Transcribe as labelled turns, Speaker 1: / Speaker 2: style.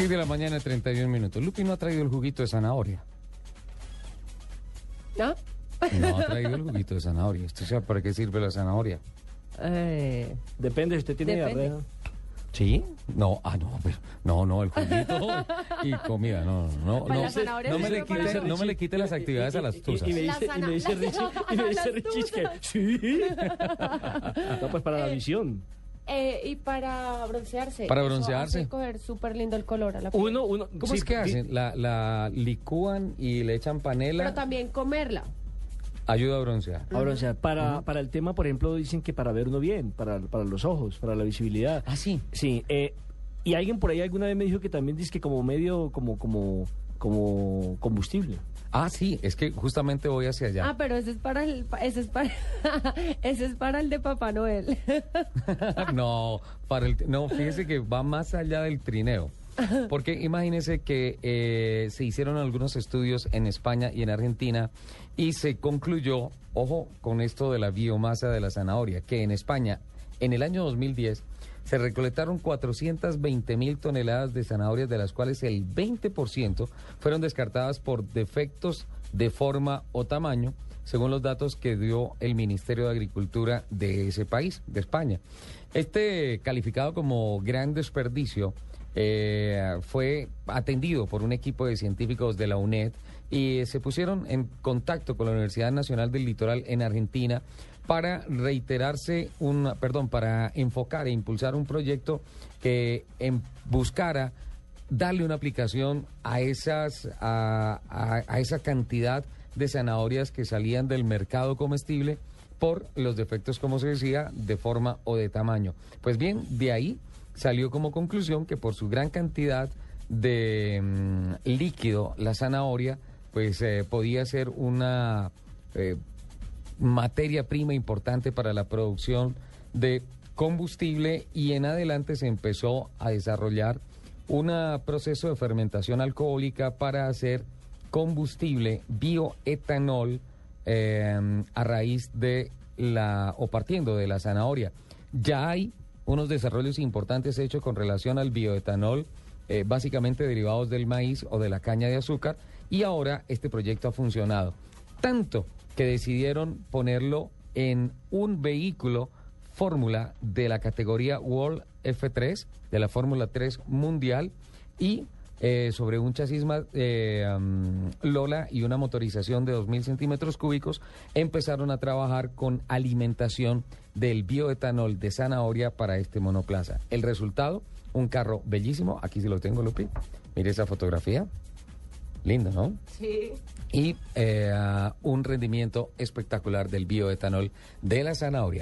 Speaker 1: 10 de la mañana, 31 minutos. Lupi no ha traído el juguito de zanahoria.
Speaker 2: ¿No?
Speaker 1: No ha traído el juguito de zanahoria. ¿Esto sabe para qué sirve la zanahoria?
Speaker 2: Eh,
Speaker 3: Depende, si usted tiene
Speaker 2: Depende.
Speaker 3: diarrea.
Speaker 1: ¿Sí? No, ah, no, pero, no, no, el juguito y comida, no, no, no.
Speaker 2: zanahoria
Speaker 1: No me, le quite, no me le quite las actividades a las tuzas.
Speaker 3: Y, me dice, y me dice Richie, y me dice Richie que sí. No, pues para la
Speaker 2: Eh,
Speaker 3: visión.
Speaker 2: Eh, y para broncearse.
Speaker 1: Para broncearse.
Speaker 2: coger súper lindo el color a la piel.
Speaker 3: Uno, uno.
Speaker 1: ¿Cómo
Speaker 3: sí,
Speaker 1: es que hacen? La, la licúan y le echan panela,
Speaker 2: Pero también comerla.
Speaker 1: ayuda a broncear.
Speaker 3: O sea, para, para el tema, por ejemplo, dicen que para ver uno bien, para, para los ojos, para la visibilidad.
Speaker 1: Ah, sí.
Speaker 3: Sí, eh, y alguien por ahí alguna vez me dijo que también dice que como medio, como, como, como combustible.
Speaker 1: Ah, sí, es que justamente voy hacia allá.
Speaker 2: Ah, pero ese es para el, ese es para, ese es para el de Papá Noel.
Speaker 1: no, para el, no, fíjese que va más allá del trineo. Porque imagínese que eh, se hicieron algunos estudios en España y en Argentina y se concluyó, ojo, con esto de la biomasa de la zanahoria, que en España, en el año 2010, se recolectaron 420 mil toneladas de zanahorias, de las cuales el 20% fueron descartadas por defectos de forma o tamaño, según los datos que dio el Ministerio de Agricultura de ese país, de España. Este calificado como gran desperdicio eh, fue atendido por un equipo de científicos de la UNED y se pusieron en contacto con la Universidad Nacional del Litoral en Argentina para reiterarse un, perdón, para enfocar e impulsar un proyecto que em- buscara darle una aplicación a esas a, a- esa cantidad de zanahorias que salían del mercado comestible por los defectos, como se decía, de forma o de tamaño. Pues bien, de ahí salió como conclusión que por su gran cantidad de mm, líquido, la zanahoria, pues eh, podía ser una eh, materia prima importante para la producción de combustible y en adelante se empezó a desarrollar un proceso de fermentación alcohólica para hacer combustible bioetanol eh, a raíz de la o partiendo de la zanahoria. Ya hay unos desarrollos importantes hechos con relación al bioetanol, eh, básicamente derivados del maíz o de la caña de azúcar, y ahora este proyecto ha funcionado. Tanto que decidieron ponerlo en un vehículo fórmula de la categoría World F3, de la Fórmula 3 Mundial, y eh, sobre un chasis eh, Lola y una motorización de 2.000 centímetros cúbicos, empezaron a trabajar con alimentación del bioetanol de zanahoria para este monoplaza. El resultado, un carro bellísimo, aquí sí lo tengo, Lupi, mire esa fotografía, lindo, ¿no?
Speaker 2: Sí.
Speaker 1: Y eh, un rendimiento espectacular del bioetanol de la zanahoria.